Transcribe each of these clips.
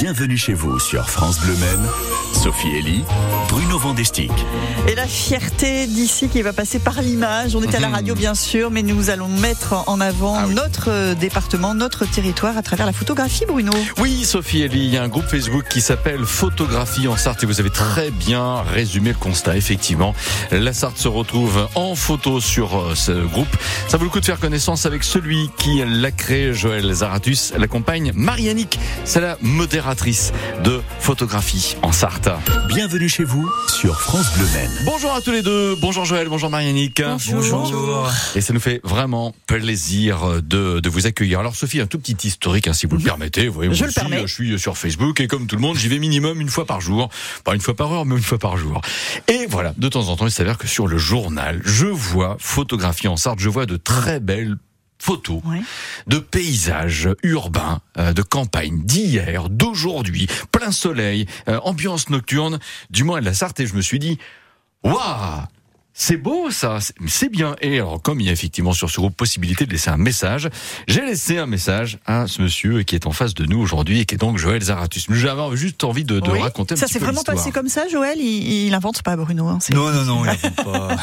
Bienvenue chez vous sur France Bleu Maine. Sophie Elie, Bruno Vandestick. Et la fierté d'ici qui va passer par l'image. On est à la radio bien sûr, mais nous allons mettre en avant Ah oui. notre euh, département, notre territoire à travers la photographie, Bruno. Oui, Sophie Elie, il y a un groupe Facebook qui s'appelle Photographie en Sarthe et vous avez très bien résumé le constat. Effectivement, la Sarthe se retrouve en photo sur euh, ce groupe. Ça vaut le coup de faire connaissance avec celui qui l'a créé, Joël Zaratus, la compagne Marianique. C'est la de Photographie en Sarthe. Bienvenue chez vous sur France Bleu Maine. Bonjour à tous les deux. Bonjour Joël, bonjour Marianique. Bonjour. Et ça nous fait vraiment plaisir de, de vous accueillir. Alors Sophie, un tout petit historique, hein, si vous le permettez. Vous voyez, Je moi le permets. Je suis sur Facebook et comme tout le monde, j'y vais minimum une fois par jour. Pas une fois par heure, mais une fois par jour. Et voilà, de temps en temps, il s'avère que sur le journal, je vois photographie en Sarthe, je vois de très belles photos Ouais. de paysages urbains, euh, de campagne d'hier, d'aujourd'hui, plein soleil, euh, ambiance nocturne, du moins de la Sarthe, et je me suis dit, waouh c'est beau ça, c'est- bien. Et alors, comme il y a effectivement sur ce groupe possibilité de laisser un message, j'ai laissé un message à ce monsieur qui est en face de nous aujourd'hui et qui est donc Joël Zaratus. J'avais juste envie de, de Oui. raconter un Ça petit s'est peu vraiment passé comme ça, Joël? Il, il invente pas, Bruno. hein, Non, non, non, il pas.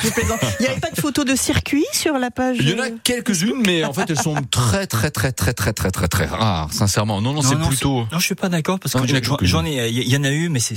Il n'y avait pas de photos de circuit sur la page Il y en a euh, quelques-unes, mais en fait, elles sont très, très, très, très, très, très, très, très rares, sincèrement. Non, non, c'est plutôt. Non, je suis pas d'accord parce que il y en a j'en- ai, il y en a eu, mais c'est,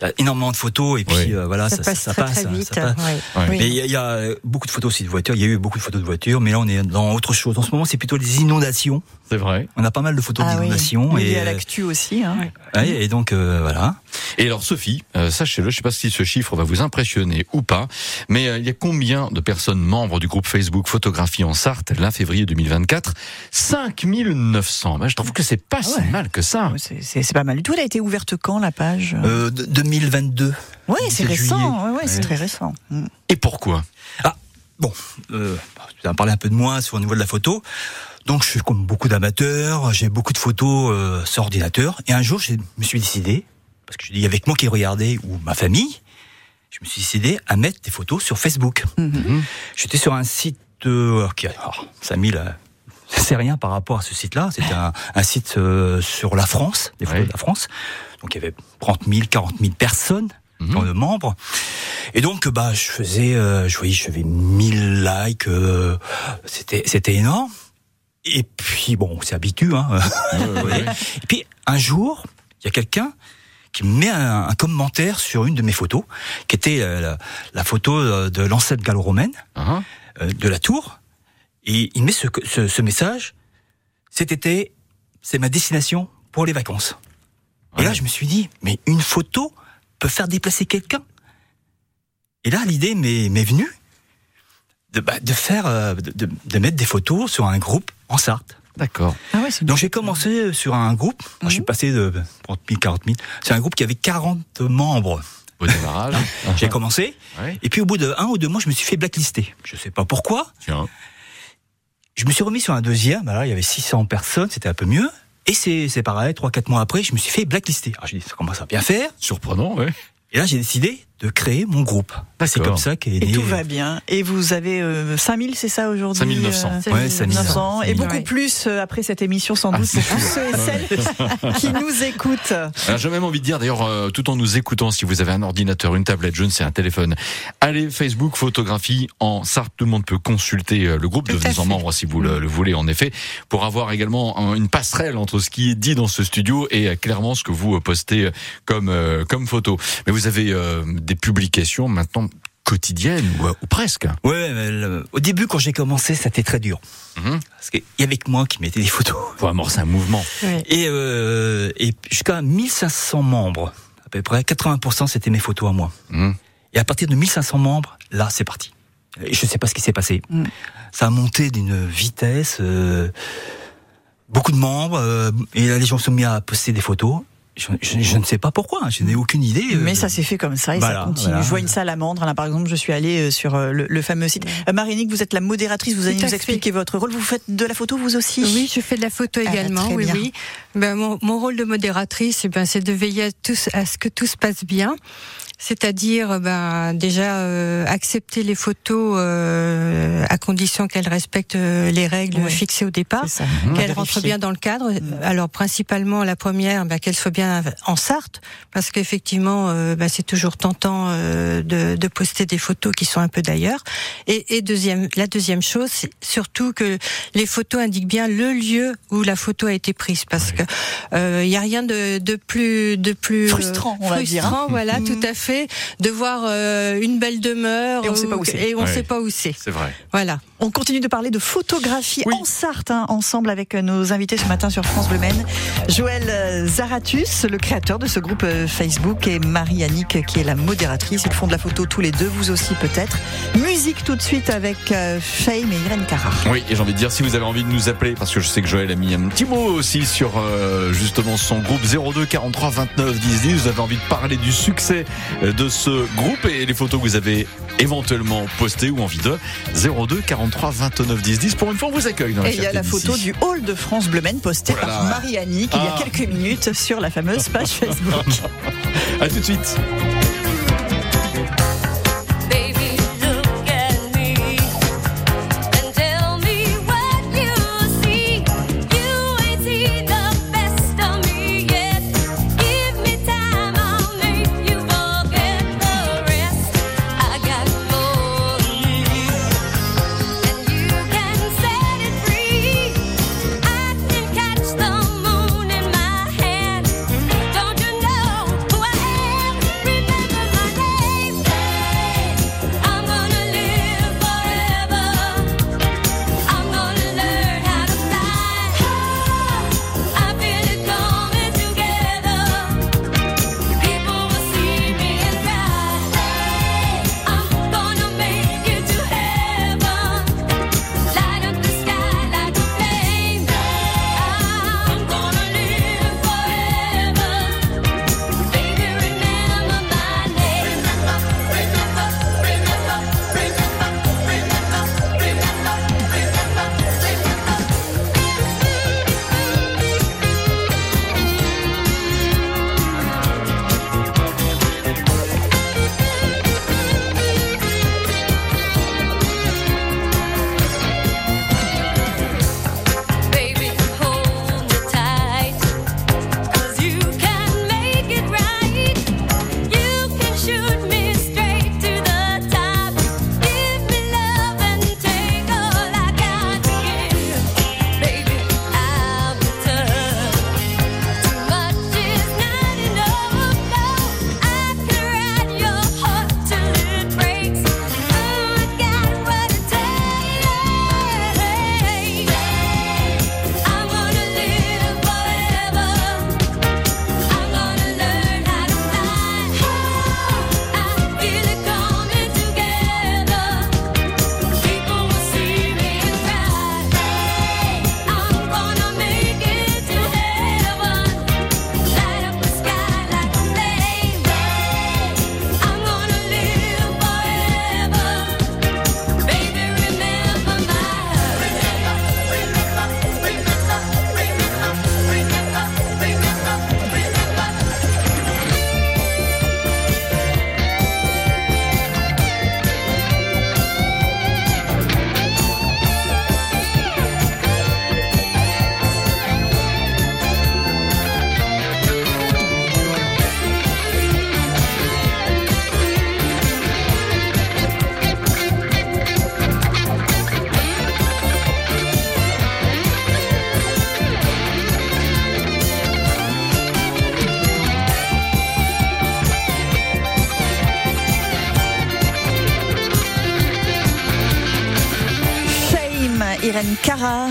il y a énormément de photos et puis Oui. euh, voilà, Ça, ça, passe ça très passe, très vite. ça passe. ouais. Ouais. Oui. Mais il y, y a euh, beaucoup de photos aussi de voitures. Il y a eu beaucoup de photos de voitures, mais là on est dans autre chose. En ce moment, c'est plutôt les inondations. C'est vrai. On a pas mal de photos Ah oui. d'inondations Lié et, à l'actu aussi. Hein. ouais, et donc euh, voilà. Et alors, Sophie, euh, sachez-le, je sais pas si ce chiffre va vous impressionner ou pas, mais euh, il y a combien de personnes membres du groupe Facebook Photographie en Sarthe, 1 février 2024 5900. Ben, je trouve que c'est pas si Ah ouais. mal que ça. C'est pas mal du tout. Elle a été ouverte quand, la page Euh, de- 2022. Oui, c'est 17 récent. Ouais, ouais, c'est très récent. Mm. Et pourquoi? Bon, euh, tu vas parler un peu de moi sur le niveau de la photo. Donc je suis comme beaucoup d'amateurs, j'ai beaucoup de photos euh, sur ordinateur. Et un jour, je me suis décidé, parce que je dis avec moi qui regardais, ou ma famille, je me suis décidé à mettre des photos sur Facebook. Mhm. J'étais sur un site euh, qui a... alors, ça a mis la... C'est rien par rapport à ce site-là. C'était un, un site euh, sur la France, des photos de la France. Donc il y avait 30 000, 40 000 personnes Mhm. dans le membre. Et donc, bah, je faisais, euh, je voyais, je faisais 1000 likes, euh, c'était, c'était énorme. Et puis, bon, on s'habitue, hein. Ouais, ouais, ouais. Et puis, un jour, il y a quelqu'un qui me met un, un commentaire sur une de mes photos, qui était euh, la, la photo euh, de l'ancêtre gallo-romaine, Hein euh, de la tour. Et il met ce, ce, ce message, cet été, c'est ma destination pour les vacances. Et là, je me suis dit, mais une photo peut faire déplacer quelqu'un. Et là, l'idée m'est m'est venue de, bah, de faire, de, de- de mettre des photos sur un groupe en Sarthe. D'accord. Ah ouais, c'est Donc j'ai commencé sur un groupe, je suis passé de 30 000, 40 000, c'est un groupe qui avait 40 membres. Au démarrage. J'ai commencé, Ouais. et puis au bout de un ou deux mois, je me suis fait blacklister. Je sais pas pourquoi. Tiens. Je me suis remis sur un deuxième, bah là, il y avait 600 personnes, c'était un peu mieux. Et c'est c'est pareil, trois quatre mois après, je me suis fait blacklister. Alors j'ai dit, ça commence à bien faire. Surprenant, ouais. Et là, j'ai décidé de créer mon groupe. C'est D'accord. comme ça qu'est Et né. tout va bien. Et vous avez euh, 5000, c'est ça aujourd'hui 5900. euh, Ouais, 5900. Et beaucoup Ouais. plus euh, après cette émission, sans Ah, doute, c'est pour tous ceux et celles qui nous écoutent. Alors, J'ai même envie de dire, d'ailleurs, euh, tout en nous écoutant, si vous avez un ordinateur, une tablette, je ne sais, un téléphone, allez Facebook photographie en Sarthe. Tout le monde peut consulter euh, le groupe, Tout à devenez en fait. membre si vous le, le voulez, en effet, pour avoir également un- une passerelle entre ce qui est dit dans ce studio et euh, clairement ce que vous euh, postez euh, comme euh, comme photo. Mais vous avez euh, des publications maintenant quotidiennes ou, euh, ou presque. Ouais, le- au début, quand j'ai commencé, c'était très dur. Mhm. Parce qu'il y avait que moi qui mettais des photos. Faut amorcer un mouvement. Et, euh, et jusqu'à 1500 membres, à peu près 80% c'était mes photos à moi. Mhm. Et à partir de 1500 membres, là, c'est parti. Et je sais pas ce qui s'est passé. Mm. Ça a monté d'une vitesse. euh, beaucoup de membres. euh, et là, les gens se sont mis à poster des photos. Je, je- je ne sais pas pourquoi. hein, Je n'ai aucune idée. euh, Mais ça s'est fait comme ça et Voilà, ça continue. voilà. Je vois une salamandre. Là, par exemple, je suis allée euh, sur euh, le, le fameux site. Euh, Marinique, vous êtes la modératrice. Vous allez nous fait. expliquer votre rôle. Vous faites de la photo, vous aussi? Oui, je fais de la photo Ah, également, très oui, bien. oui. Ben, mon, mon rôle de modératrice, eh ben, c'est de veiller à, tous, à ce que tout se passe bien. C'est-à-dire, ben, déjà euh, accepter les photos euh, à condition qu'elles respectent euh, les règles Ouais. fixées au départ, C'est ça. qu'elles rentrent bien dans le cadre. Alors principalement la première, ben, qu'elle soit bien en Sarthe, parce qu'effectivement, euh, ben, c'est toujours tentant euh, de, de poster des photos qui sont un peu d'ailleurs. Et, et deuxième, la deuxième chose, c'est surtout que les photos indiquent bien le lieu où la photo a été prise, parce que euh, il y a rien de, de plus de plus euh, Frustrant, on va dire, hein. frustrant, voilà, Mhm. tout à fait, de voir euh, une belle demeure Et on sait ou- pas où c'est. et on Ouais. sait pas où c'est. C'est vrai. Voilà. On continue de parler de photographie Oui. en Sarthe, hein, ensemble avec nos invités ce matin sur France Bleu Maine. Joël euh, Zaratus, le créateur de ce groupe euh, Facebook, et Marie-Annick, qui est la modératrice. Ils font de la photo tous les deux, vous aussi peut-être. Musique tout de suite avec euh, Fame et Irène Cara. Oui, et j'ai envie de dire, si vous avez envie de nous appeler, parce que je sais que Joël a mis un petit mot aussi sur euh, justement son groupe 02 43 29 10 10, vous avez envie de parler du succès euh, de ce groupe et les photos que vous avez éventuellement postées ou envie de 02 43 29 10 10. Pour une fois, on vous accueille dans la Et il y a la photo du hall de France Bleu Maine postée Oh par Marie-Annick il y Ah. a quelques minutes sur la fameuse page Facebook. À tout de suite.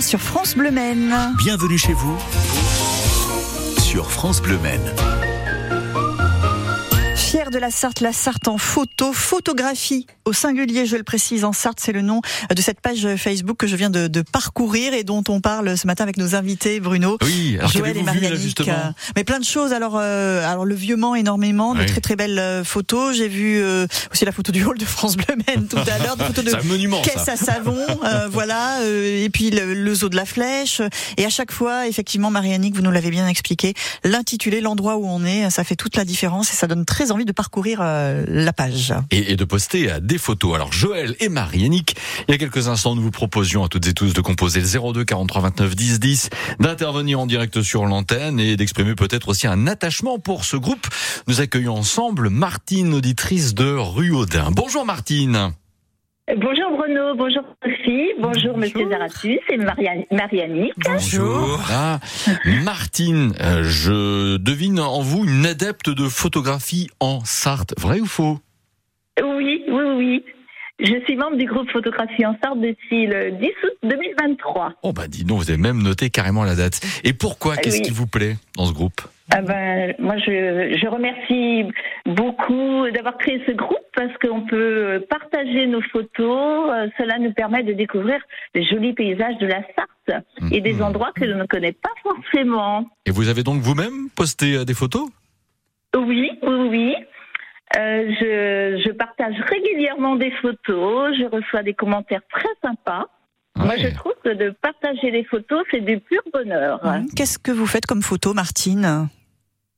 Sur France Bleu Maine. Bienvenue chez vous sur France Bleu Maine. De la Sarthe, la Sarthe en photo, photographie au singulier, je le précise, en Sarthe, c'est le nom de cette page Facebook que je viens de, de parcourir et dont on parle ce matin avec nos invités, Bruno. Oui, alors Joël et Marianne. mais plein de choses. Alors, euh, alors le vieux Mans énormément, de Oui. très très belles euh, photos. J'ai vu euh, aussi la photo du hall de France Bleu Maine tout à l'heure, des photos de monument caisse ça. à savon, voilà, et puis le, le zoo de la flèche. Et à chaque fois, effectivement, Marianne, vous nous l'avez bien expliqué, l'intitulé, l'endroit où on est, ça fait toute la différence et ça donne très envie de parcourir euh, la page. et, et de poster euh, des photos. Alors Joël et Marie-Annick, il y a quelques instants, nous vous proposions à toutes et tous de composer le 02 43 29 10 10, d'intervenir en direct sur l'antenne et d'exprimer peut-être aussi un attachement pour ce groupe. Nous accueillons ensemble Martine, auditrice de Rue Audin. Bonjour Martine. Bonjour Bruno, bonjour Sophie, bonjour, Monsieur Zaratus et Marianne-. Bonjour. Ah, Martine, euh, je devine en vous une adepte de photographie en Sarthe. Vrai ou faux? Oui, oui, oui. Je suis membre du groupe Photographie en Sarthe depuis le 10 août 2023. Oh bah dis donc, vous avez même noté carrément la date. Et pourquoi? Ah Qu'est-ce oui. qui vous plaît dans ce groupe? Ah ben, moi, je, je remercie beaucoup d'avoir créé ce groupe parce qu'on peut partager nos photos. Euh, Cela nous permet de découvrir les jolis paysages de la Sarthe et des Mhm. endroits que l'on ne connaît pas forcément. Et vous avez donc vous-même posté euh, des photos? Oui, oui, oui. Euh, je, je partage régulièrement des photos, je reçois des commentaires très sympas. Moi, je trouve que de partager des photos, c'est du pur bonheur. Qu'est-ce que vous faites comme photo, Martine?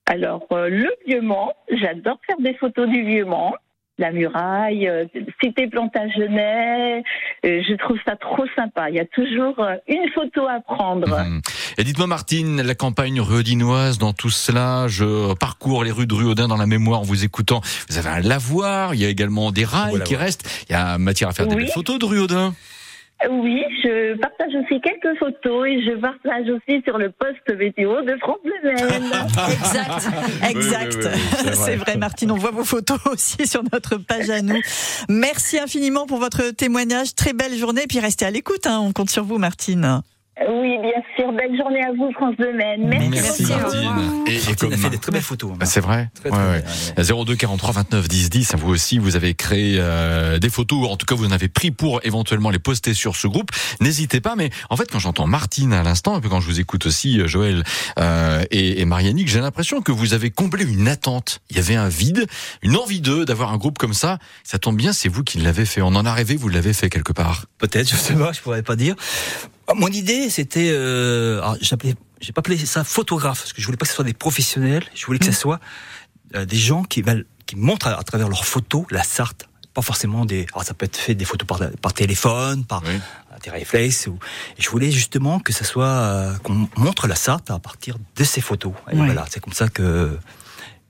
Alors, euh, le Vieux-Mans, j'adore faire des photos du Vieux-Mans. La muraille, euh, cité Plantagenet, euh, je trouve ça trop sympa. Il y a toujours une photo à prendre. Mhm. Et dites-moi Martine, la campagne ruodinoise, dans tout cela, je parcours les rues de Ruodin dans la mémoire en vous écoutant. Vous avez un lavoir, il y a également des rails Voilà, qui restent. Il y a matière à faire des belles photos de Ruodin. Oui, je partage aussi quelques photos et je partage aussi sur le poste météo de France Bleu Maine. Exact, exact. oui, oui, oui, c'est vrai. Martine. On voit vos photos aussi sur notre page à nous. Merci infiniment pour votre témoignage. Très belle journée. Et puis restez à l'écoute. hein. On compte sur vous, Martine. Oui, bien sûr. Belle journée à vous, France de Maine. Merci. Merci, Martine. Et, et Martine comme a fait des très belles photos. hein. C'est vrai. Très, très ouais. bien, ouais. 02 43 29 10 10. Vous aussi, vous avez créé euh, des photos. ou En tout cas, vous en avez pris pour éventuellement les poster sur ce groupe. N'hésitez pas. Mais en fait, quand j'entends Martine à l'instant, et puis quand je vous écoute aussi, euh, Joël euh, et, et Marianique, j'ai l'impression que vous avez comblé une attente. Il y avait un vide, une envie d'eux d'avoir un groupe comme ça. Ça tombe bien, c'est vous qui l'avez fait. On en a rêvé, vous l'avez fait quelque part. Peut-être, je sais pas, je pourrais pas dire. Ah, Mon idée, c'était, euh, j'appelais, j'ai pas appelé ça photographe, parce que je voulais pas que ce soit des professionnels. Je voulais que ce soit euh, des gens qui, qui montrent à, à travers leurs photos la Sarthe. Pas forcément des, alors ça peut être fait des photos par, par téléphone, par Oui. des réflexes. Ou, je voulais justement que ça soit, euh, qu'on montre la Sarthe à partir de ces photos. Et Oui. voilà, c'est comme ça que,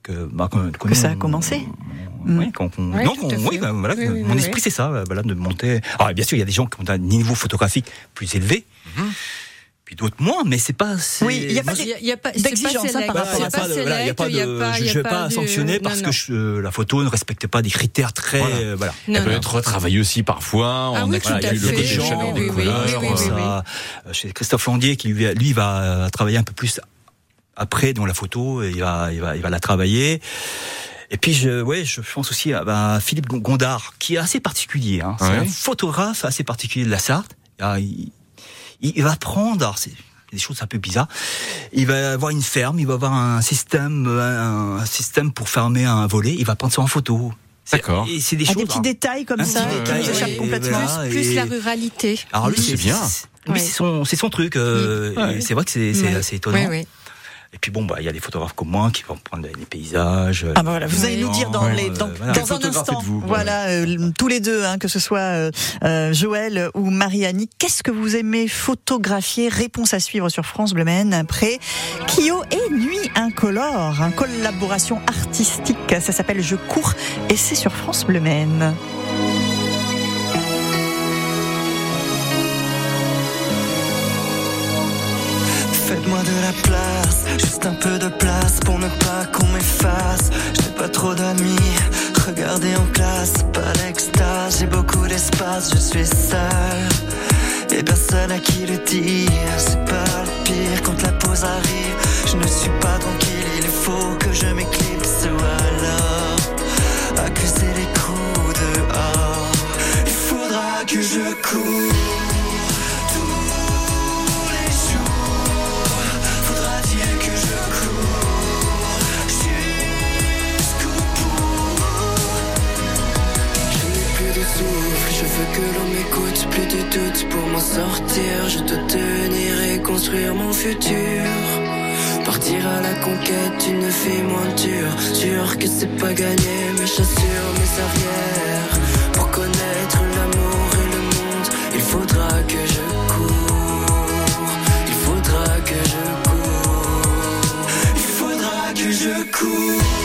que, bah, que, Que ça a commencé. Mm. Oui, qu'on, qu'on- Oui, non, tout qu'on- à fait. oui, bah, voilà, Oui, oui, mon esprit c'est ça, voilà, de monter. Alors bien sûr, il y a des gens qui ont un niveau photographique plus élevé, Mhm. puis d'autres moins, mais c'est pas. c'est- Oui, il y a pas a- a d'exigence, hein, par voilà, rapport à ça. pas de, select, voilà, il y a pas de, pas- je je vais pas sanctionner parce non. que je- la photo ne respecte pas des critères très, Voilà. euh, voilà. Non, Elle peut être retravaillée aussi parfois. Ah on oui, a tout à vu il y a le côté des gens, chaleur des couleurs. oui, oui, oui, oui. ça, euh, chez Christophe Landier qui lui, lui va travailler un peu plus après dans la photo, et il va, il va, il va la travailler. Et puis je, ouais, je pense aussi à bah, Philippe Gondard, qui est assez particulier. Hein. C'est Ouais. un photographe assez particulier de la Sarthe. Ah, il, il va prendre, alors c'est des choses un peu bizarres. Il va avoir une ferme, il va avoir un système, un, un système pour fermer un volet. Il va prendre ça en photo. C'est- D'accord. Et c'est des Ah, choses. des petits alors- détails comme Un ça qui nous échappent complètement. voilà. Plus et- la ruralité. alors lui, Oui, c'est bien. Lui, Ouais. c'est son, c'est son truc. euh, C'est vrai que c'est, assez étonnant. Oui, oui. Et puis bon, bah, il y a des photographes comme moi qui vont prendre les paysages. Ah bah voilà, vous allez nous dire dans, Ouais, les, euh, dans, voilà. dans un instant, voilà, euh, tous les deux, hein, que ce soit euh, Joël ou Marianne, qu'est-ce que vous aimez photographier? Réponse à suivre sur France Bleu Maine après Kyo et Nuit Incolore, une collaboration artistique, ça s'appelle Je cours et c'est sur France Bleu Maine. Faites-moi de la place, juste un peu de place pour ne pas qu'on m'efface. J'ai pas trop d'amis, regardez en classe, pas d'extase, j'ai beaucoup d'espace, je suis seul. Et personne à qui le dire, c'est pas le pire quand la pause arrive. Je ne suis pas tranquille, il faut que je m'éclipse ou alors accuser les coups dehors. Il faudra que je cours que l'on m'écoute, plus de doute pour m'en sortir. Je dois tenir et construire mon futur. Partir à la conquête, une fille moins dure. Sûr que c'est pas gagné, mais j'assure mes arrières. Pour connaître l'amour et le monde, il faudra que je cours. Il faudra que je cours. Il faudra que je cours.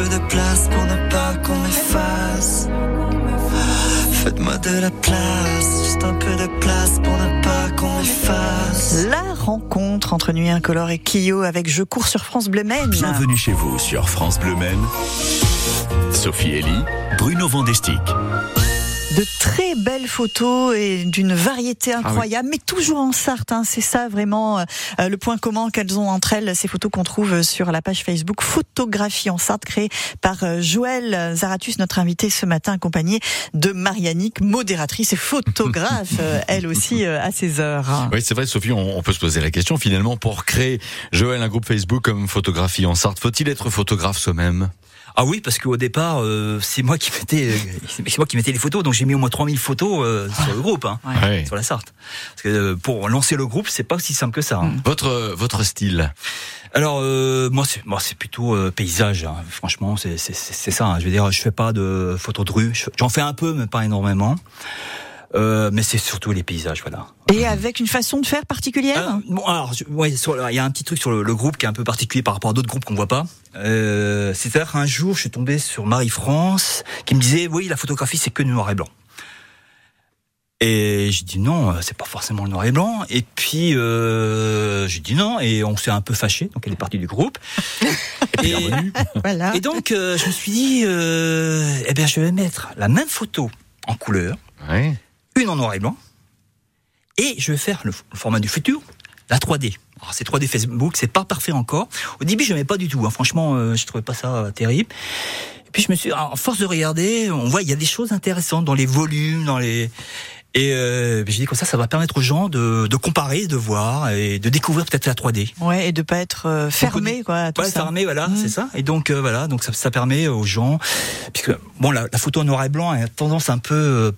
Peu de place pour ne pas qu'on m'efface. Faites-moi de la place, juste un peu de place pour ne pas qu'on m'efface. La rencontre entre Nuit Incolore et Kyo avec Je cours sur France Bleu Maine. Bienvenue chez vous sur France Bleu Maine. Sophie Elie, Bruno Vandestick. De très belles photos et d'une variété Ah incroyable, mais toujours en Sarthe. hein. C'est ça vraiment euh, le point commun qu'elles ont entre elles, ces photos qu'on trouve sur la page Facebook Photographie en Sarthe, créée par euh, Joël Zaratus, notre invitée ce matin, accompagnée de Marianique, modératrice et photographe, euh, elle aussi à ses heures. Oui, c'est vrai, Sophie, on, on peut se poser la question finalement pour créer Joël un groupe Facebook comme photographie en Sarthe. Faut-il être photographe soi-même? Ah oui, parce qu'au départ, euh, c'est moi qui mettais, euh, c'est moi qui mettais les photos, donc j'ai mis au moins 3000 photos euh, sur le groupe, hein, Ouais. sur la Sarthe. Parce que euh, pour lancer le groupe, c'est pas aussi simple que ça. hein. Votre votre style Alors euh, moi, c'est moi, c'est plutôt euh, paysage. hein. Franchement, c'est c'est ça. hein. Je veux dire, je fais pas de photos de rue. Je- J'en fais un peu, mais pas énormément. Euh, mais c'est surtout les paysages, voilà. Et avec une façon de faire particulière Euh, bon, alors, je- ouais, il y a un petit truc sur le, le groupe qui est un peu particulier par rapport à d'autres groupes qu'on voit pas. Euh, C'est-à-dire qu'un jour, je suis tombé sur Marie-France qui me disait, oui, la photographie, c'est que du noir et blanc. Et j'ai dit non, euh, c'est pas forcément le noir et blanc. Et puis euh, j'ai dit non, et on s'est un peu fâché. Donc elle est partie du groupe. et, Voilà. et donc euh, je me suis dit, euh, eh bien je vais mettre la même photo en couleur, Ouais. En noir et blanc, et je vais faire le, format du futur, la 3D. Alors, c'est 3D Facebook, c'est pas parfait encore. Au début, je n'aimais pas du tout. hein. Franchement, euh, je trouvais pas ça terrible. Et puis je me suis, à force de regarder, on voit il y a des choses intéressantes dans les volumes, dans les et euh, j'ai dit comme ça, ça va permettre aux gens de, de comparer, de voir et de découvrir peut-être la 3D. Ouais, et de pas être euh, fermé, quoi, à tout Ouais, ça. fermé, voilà, Mm. c'est ça. Et donc euh, voilà, donc ça, ça permet aux gens, puisque bon, la, la photo en noir et blanc a tendance un peu euh,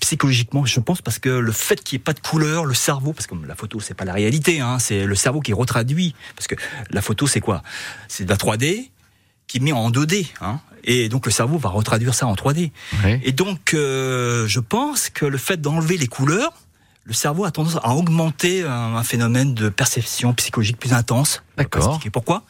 psychologiquement, je pense, parce que le fait qu'il n'y ait pas de couleur, le cerveau, parce que la photo c'est pas la réalité, hein, c'est le cerveau qui retraduit, parce que la photo c'est quoi? C'est de la 3D qui est mis en 2D, hein, et donc le cerveau va retraduire ça en 3D. Ouais. Et donc, euh, je pense que le fait d'enlever les couleurs, le cerveau a tendance à augmenter un, un phénomène de perception psychologique plus intense. D'accord. expliquer pourquoi.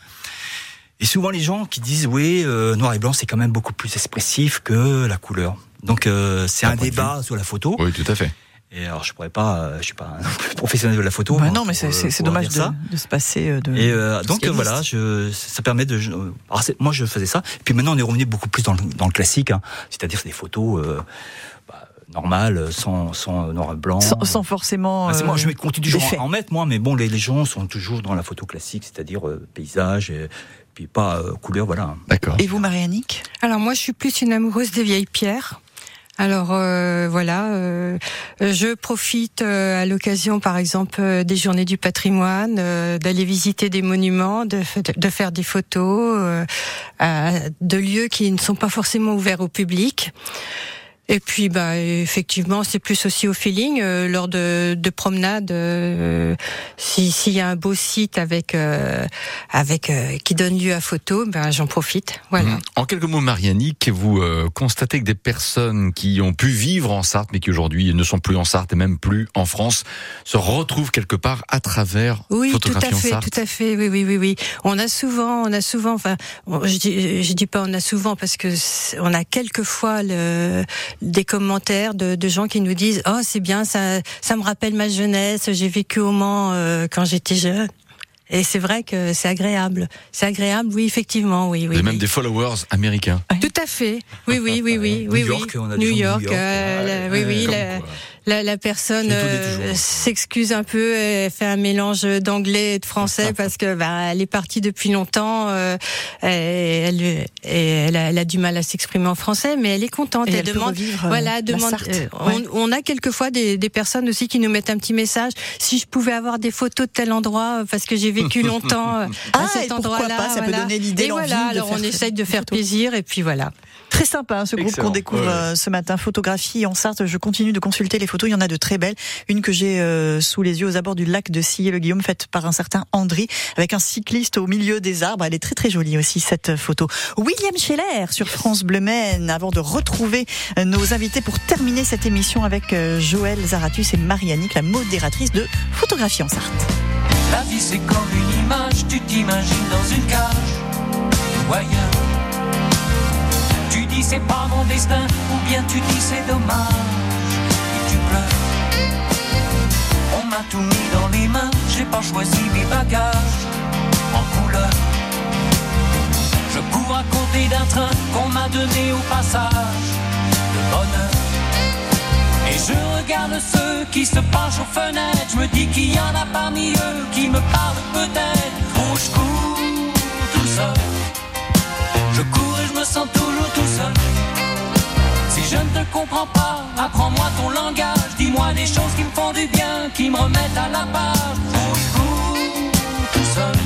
Et souvent, les gens qui disent oui, euh, noir et blanc, c'est quand même beaucoup plus expressif que la couleur. Donc, euh, c'est un débat sur la photo. Oui, tout à fait. Et alors, je pourrais pas, euh, je suis pas un professionnel de la photo. Bah hein, non, mais c'est- euh, dommage de, se passer euh, de. Et euh, donc euh, voilà, je, ça permet de. alors, moi, je faisais ça. Puis maintenant, on est revenu beaucoup plus dans le, dans le classique, hein. c'est-à-dire c'est des photos euh, bah, normales, sans, sans noir et blanc. sans, sans forcément. Ah, c'est euh, moi, je continue toujours à en mettre, moi, mais bon, les, les gens sont toujours dans la photo classique, c'est-à-dire euh, paysage, et, puis pas euh, couleur, voilà. D'accord. Et vous, Marianique Alors moi, je suis plus une amoureuse des vieilles pierres. Alors euh, voilà, euh, je profite euh, à l'occasion, par exemple, des journées du patrimoine, d'aller visiter des monuments, de, de faire des photos de lieux qui ne sont pas forcément ouverts au public. Et puis, bah, effectivement, c'est plus aussi au feeling euh, lors de, de promenades. euh, si s'il y a un beau site avec euh, avec euh, qui donne lieu à photo, ben j'en profite. Voilà. Mhm. En quelques mots, Marianique, vous euh, constatez que des personnes qui ont pu vivre en Sarthe, mais qui aujourd'hui ne sont plus en Sarthe et même plus en France, se retrouvent quelque part à travers Oui, tout Photographie à en fait, Sarthe. tout à fait. Oui, oui, oui, oui. On a souvent, on a souvent. Enfin, je dis, je dis pas on a souvent parce que on a quelquefois le, des commentaires de, de gens qui nous disent oh c'est bien, ça, ça me rappelle ma jeunesse. J'ai vécu au Mans euh, quand j'étais jeune. Et c'est vrai que c'est agréable. C'est agréable, oui, effectivement, oui, oui. avez même oui. des followers américains. Tout à fait. Oui, oui, oui, oui, New oui, York, oui. on a New York, New York, euh, oui, oui, la, la, personne euh, toujours. s'excuse un peu, elle fait un mélange d'anglais et de français parce que bah, elle est partie depuis longtemps, euh, et elle, et elle, a, elle a du mal à s'exprimer en français, mais elle est contente. Et elle, elle peut demande, euh, voilà, demande. Euh, Ouais. on, on a quelquefois des, des personnes aussi qui nous mettent un petit message. Si je pouvais avoir des photos de tel endroit, parce que j'ai vécu longtemps Ah, à et cet endroit-là. pas, ça peut voilà. donner l'idée, Et voilà, alors on essaye de faire plaisir, et puis voilà. Très sympa hein, ce groupe qu'on découvre Ouais, euh, ce matin. Photographie en Sarthe. Je continue de consulter les photos. Il y en a de très belles. Une que j'ai euh, sous les yeux aux abords du lac de Sillé-le-Guillaume, faite par un certain Andry, avec un cycliste au milieu des arbres. Elle est très très jolie aussi cette photo. William Scheller sur France Bleu Maine. Avant de retrouver euh, nos invités pour terminer cette émission avec euh, Joël Zaratus et Marianique, la modératrice de Photographie en Sarthe. La vie c'est comme une image, tu t'imagines dans une cage. Tu c'est pas mon destin, ou bien tu dis c'est dommage, et tu pleures. On m'a tout mis dans les mains, j'ai pas choisi mes bagages en couleur. Je cours à côté d'un train qu'on m'a donné au passage de bonheur. Et je regarde ceux qui se penchent aux fenêtres. Je me dis qu'il y en a parmi eux qui me parlent peut-être. Sens toujours tout seul. Si je ne te comprends pas, apprends-moi ton langage. Dis-moi des choses qui me font du bien, qui me remettent à la page. Je cours tout seul.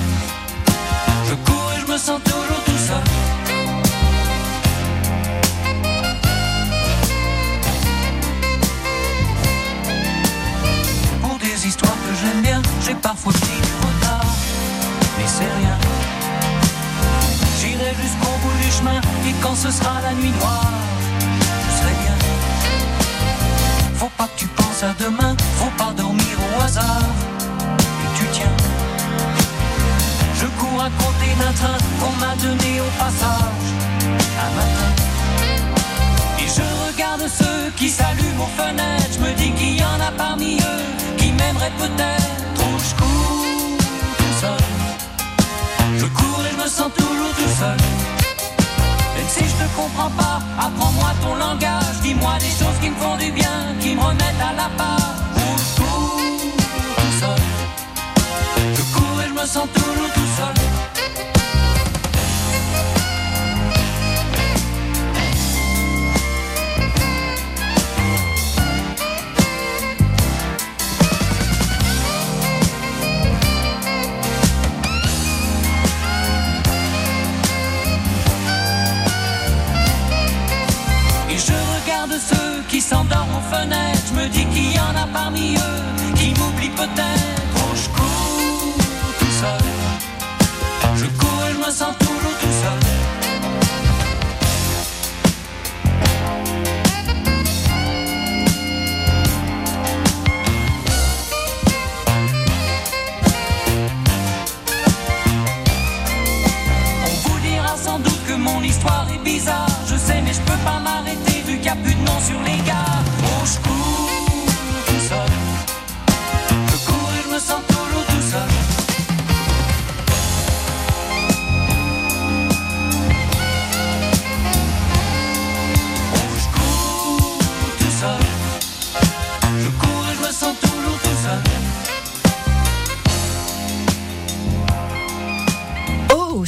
Je cours et je me sens toujours tout seul. Pour des histoires que j'aime bien, j'ai parfois pris du retard. Mais c'est rien. Jusqu'au bout du chemin et quand ce sera la nuit noire, je serai bien. Faut pas que tu penses à demain, faut pas dormir au hasard. Et tu tiens. Je cours à côté d'un train qu'on m'a donné au passage un matin. Et je regarde ceux qui s'allument aux fenêtres. Je me dis qu'il y en a parmi eux qui m'aimeraient peut-être. Sens toujours tout seul. Même si je te comprends pas, apprends-moi ton langage. Dis-moi des choses qui me font du bien, qui me remettent à la page. Je cours tout seul. Je cours et je me sens toujours tout seul. Qui s'endorment aux fenêtres. Je me dis qu'il y en a parmi eux qui m'oublient peut-être.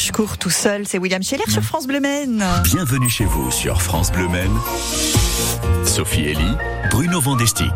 Je cours tout seul. C'est William Scheller sur France Bleu Maine. Bienvenue chez vous sur France Bleu Maine. Sophie Elie, Bruno Vandestick.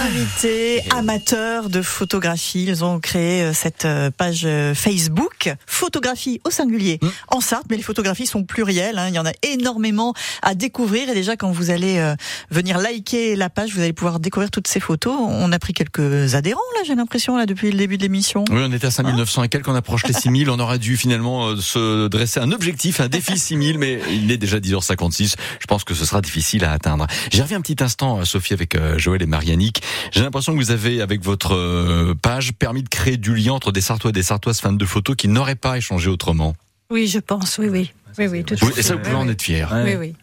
Invités amateurs de photographie. Ils ont créé euh, cette euh, page euh, Facebook, photographie au singulier Mmh. en Sarthe, mais les photographies sont plurielles. hein. Il y en a énormément à découvrir. Et déjà, quand vous allez euh, venir liker la page, vous allez pouvoir découvrir toutes ces photos. On a pris quelques adhérents, là, j'ai l'impression, là, depuis le début de l'émission. Oui, on était à 5900 et quelques, on approche les 6000. On aurait dû finalement euh, se dresser un objectif, un défi 6000, mais il est déjà 10h56. Je pense que ce sera difficile à atteindre. J'y reviens un petit instant, Sophie, avec euh, Joël et Marianique. J'ai l'impression que vous avez, avec votre euh, page, permis de créer du lien entre des Sartois et des Sartoises fans de photos qui n'auraient pas échangé autrement. Oui, je pense, oui, oui. Oui, oui, tout et ça, vous pouvez en être fier. Oui, oui.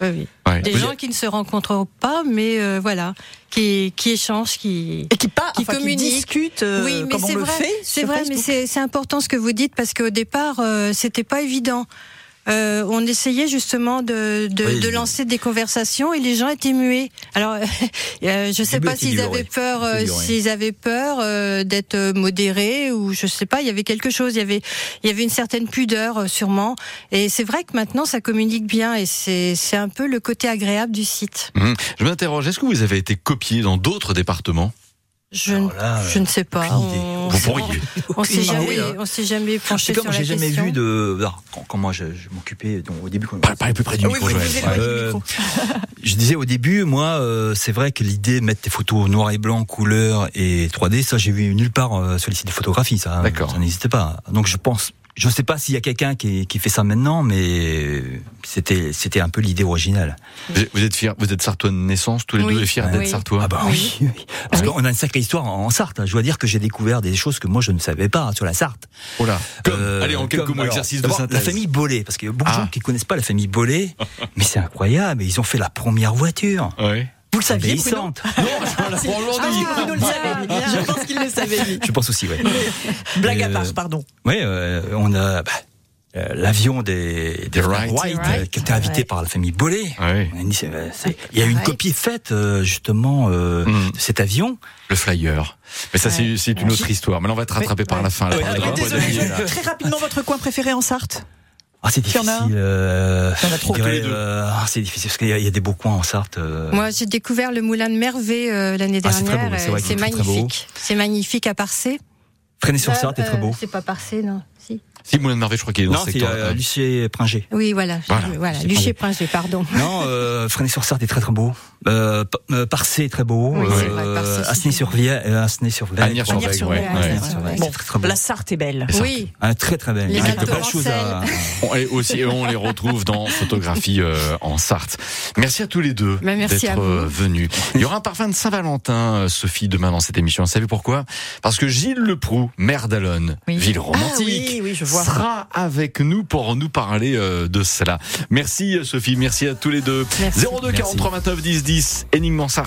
Oui, oui. Ouais. Des Vous- gens qui ne se rencontrent pas, mais euh, voilà, qui, qui échangent, qui. Et qui, pas, Qui enfin, qui communiquent. discutent euh, oui, mais c'est le vrai, fait. c'est vrai, mais Facebook. c'est important ce que vous dites parce qu'au départ, euh, c'était pas évident. Euh, on essayait justement de, de, Oui, de lancer des conversations et les gens étaient muets. Alors, euh, je sais pas était s'ils avaient peur, euh, s'ils avaient peur euh, d'être modérés ou je sais pas. Il y avait quelque chose. Il y avait, il y avait une certaine pudeur euh, sûrement. Et c'est vrai que maintenant ça communique bien et c'est c'est un peu le côté agréable du site. Hum. Je m'interroge, est-ce que vous avez été copié dans d'autres départements? Je, là, je ne sais pas. On, Vous pourriez. on s'est jamais, hein. on s'est jamais penché C'est sur comme la j'ai jamais question. vu de. alors, quand, quand moi je, je m'occupais donc, au début. quand- Parlez parlez plus près du Ah micro, oui, Joël. Euh. Je disais au début, moi, euh, c'est vrai que l'idée de mettre des photos noir et blanc, couleur et 3D, ça j'ai vu nulle part euh, sur les sites de photographie, ça, D'accord. ça n'existait pas. Donc je pense, je sais pas s'il y a quelqu'un qui, qui fait ça maintenant, mais c'était c'était un peu l'idée originale. Vous vous êtes fiers, vous êtes Sartois de naissance, tous les Oui. deux et fiers Oui. d'être Sartois Ah bah oui, oui. parce Oui. qu'on a une sacrée histoire en, en Sarthe. hein. Je dois dire que j'ai découvert des choses que moi je ne savais pas hein, sur la Sarthe. Oh là. Comme, Euh, allez, en quelques comme- mots, alors, exercice de synthèse. La famille Bollet, parce qu'il y a beaucoup de Ah. gens qui connaissent pas la famille Bollet, mais c'est incroyable. Ils ont fait la première voiture. Ouais. Vous le saviez, Bruno. Non, je Ah. Je pense qu'il le savait, lui. Je pense aussi, ouais. Blague à Euh, part, pardon. Oui, euh, on a bah, euh, l'avion des, des frères Wright. Wright, Wright, euh, qui était invité ouais. par la famille Bollet. Ouais. Euh, Il y a eu une Wright. copie faite euh, justement euh, Mm. de cet avion. Le flyer. Mais ça, c'est Ouais. c'est une autre histoire. Mais là, on va être rattrapé par la fin. là, Euh, euh, désolé, très rapidement, votre coin préféré en Sarthe? Ah, c'est difficile. a euh, euh, ah, c'est difficile parce qu'il y, a- il y a des beaux coins en Sarthe. euh. Moi, j'ai découvert le moulin de Mervet euh, l'année Ah, c'est très dernière. beau, c'est euh, magnifique. C'est magnifique à Parcé. Fresnay-sur-Sarthe est Euh, très beau. C'est pas Parcé, non Si. Moulin de je crois qu'il est dans Non, ce c'est secteur. euh, Lucier Pringé. Oui, voilà. Voilà. Voilà. Pringé, pardon. Non, euh, Fresnay-sur-Sarthe est très très beau. Euh, euh, Parcé est très beau. Oui, c'est vrai, Parcé, c'est Asnay-sur-Via, euh, Asnay-sur-Via. Agnières-sur-Vègue, Agnières-sur-Vègue, ouais. ouais, ouais. Bon, très très beau. la Sarthe est belle. Oui. Ah, très très belle. Les Il y a de Alpes belles choses à. On, et aussi, on les retrouve dans Photographie euh, en Sarthe. Merci à tous les deux merci d'être euh, venus. Il y aura un parfum de Saint-Valentin, Sophie, demain dans cette émission. Vous savez pourquoi? Parce que Gilles Leproux, maire d'Alonne, Oui. ville Ah romantique, sera avec nous pour nous parler euh, de cela. Merci Sophie, merci à tous les deux. Merci. 02 43 29 10 10, énigme.